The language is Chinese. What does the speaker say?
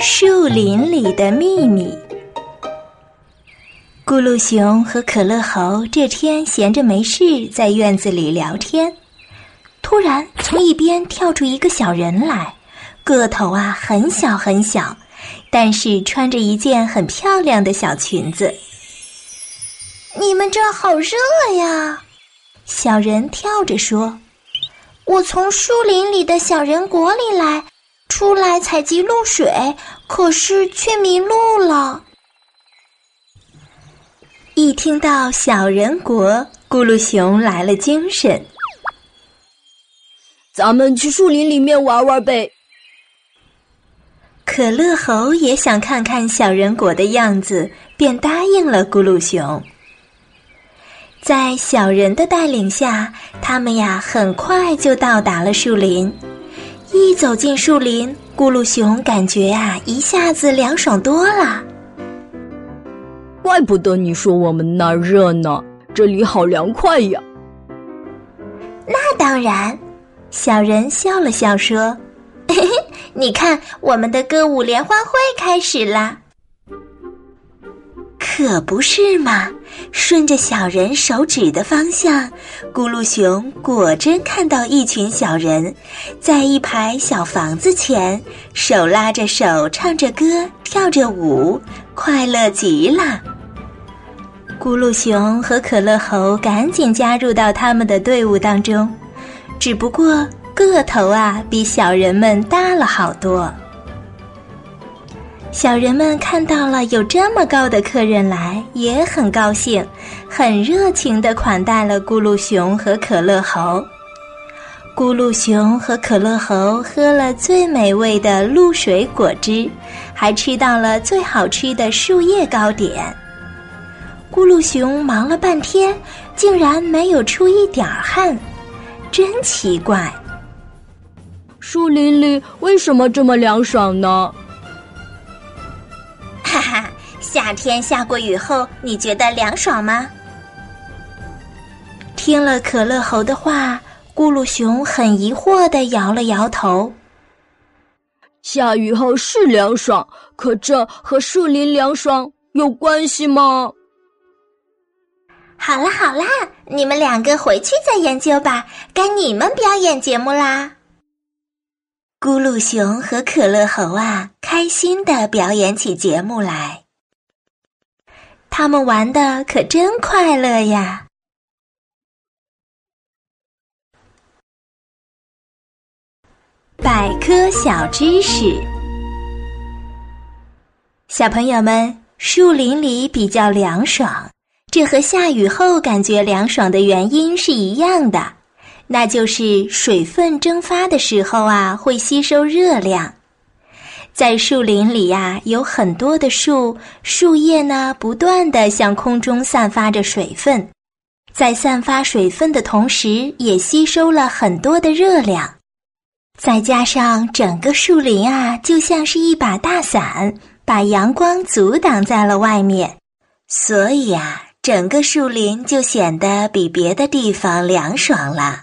树林里的秘密。咕噜熊和可乐猴这天闲着没事，在院子里聊天。突然，从一边跳出一个小人来，个头啊很小很小，但是穿着一件很漂亮的小裙子。你们这儿好热呀！小人跳着说：“我从树林里的小人国里来。”出来采集露水，可是却迷路了。一听到小人国，咕噜熊来了精神。咱们去树林里面玩玩呗。可乐猴也想看看小人国的样子，便答应了咕噜熊。在小人的带领下，他们呀很快就到达了树林。一走进树林，咕噜熊感觉啊，一下子凉爽多了。怪不得你说我们那儿热呢，这里好凉快呀。那当然，小人笑了笑说：“嘿嘿，你看，我们的歌舞联欢会开始啦。”可不是嘛！顺着小人手指的方向，咕噜熊果真看到一群小人，在一排小房子前，手拉着手，唱着歌，跳着舞，快乐极了。咕噜熊和可乐猴赶紧加入到他们的队伍当中，只不过个头啊，比小人们大了好多。小人们看到了有这么高的客人来，也很高兴，很热情的款待了咕噜熊和可乐猴。咕噜熊和可乐猴喝了最美味的露水果汁，还吃到了最好吃的树叶糕点。咕噜熊忙了半天，竟然没有出一点汗，真奇怪。树林里为什么这么凉爽呢？夏天下过雨后，你觉得凉爽吗？听了可乐猴的话，咕噜熊很疑惑的摇了摇头。下雨后是凉爽，可这和树林凉爽有关系吗？好啦好啦，你们两个回去再研究吧，该你们表演节目啦。咕噜熊和可乐猴啊，开心的表演起节目来。他们玩的可真快乐呀！百科小知识：小朋友们，树林里比较凉爽，这和下雨后感觉凉爽的原因是一样的。那就是水分蒸发的时候啊，会吸收热量。在树林里呀，有很多的树，树叶呢不断的向空中散发着水分，在散发水分的同时，也吸收了很多的热量。再加上整个树林啊，就像是一把大伞，把阳光阻挡在了外面，所以啊，整个树林就显得比别的地方凉爽了。